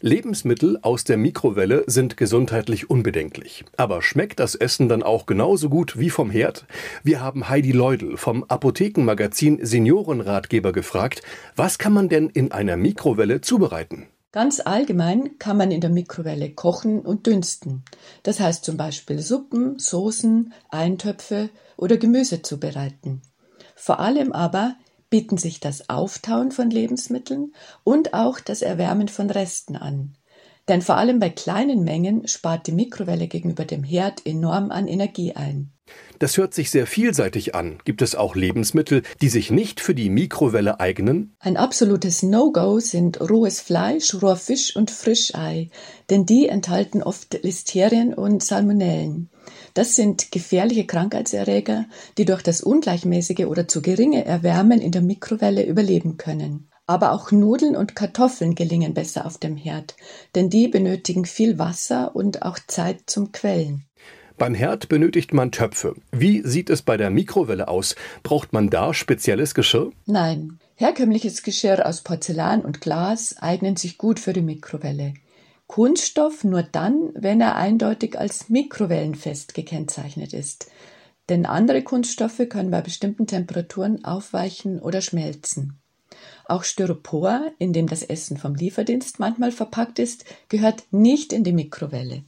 Lebensmittel aus der Mikrowelle sind gesundheitlich unbedenklich. Aber schmeckt das Essen dann auch genauso gut wie vom Herd? Wir haben Heidi Leudel vom Apothekenmagazin Seniorenratgeber gefragt, was kann man denn in einer Mikrowelle zubereiten? Ganz allgemein kann man in der Mikrowelle kochen und dünsten. Das heißt zum Beispiel Suppen, Soßen, Eintöpfe oder Gemüse zubereiten. Vor allem aber bieten sich das Auftauen von Lebensmitteln und auch das Erwärmen von Resten an. Denn vor allem bei kleinen Mengen spart die Mikrowelle gegenüber dem Herd enorm an Energie ein. Das hört sich sehr vielseitig an. Gibt es auch Lebensmittel, die sich nicht für die Mikrowelle eignen? Ein absolutes No-Go sind rohes Fleisch, roher Fisch und Frischei, denn die enthalten oft Listerien und Salmonellen. Das sind gefährliche Krankheitserreger, die durch das ungleichmäßige oder zu geringe Erwärmen in der Mikrowelle überleben können. Aber auch Nudeln und Kartoffeln gelingen besser auf dem Herd, denn die benötigen viel Wasser und auch Zeit zum Quellen. Beim Herd benötigt man Töpfe. Wie sieht es bei der Mikrowelle aus? Braucht man da spezielles Geschirr? Nein. Herkömmliches Geschirr aus Porzellan und Glas eignen sich gut für die Mikrowelle. Kunststoff nur dann, wenn er eindeutig als mikrowellenfest gekennzeichnet ist. Denn andere Kunststoffe können bei bestimmten Temperaturen aufweichen oder schmelzen. Auch Styropor, in dem das Essen vom Lieferdienst manchmal verpackt ist, gehört nicht in die Mikrowelle.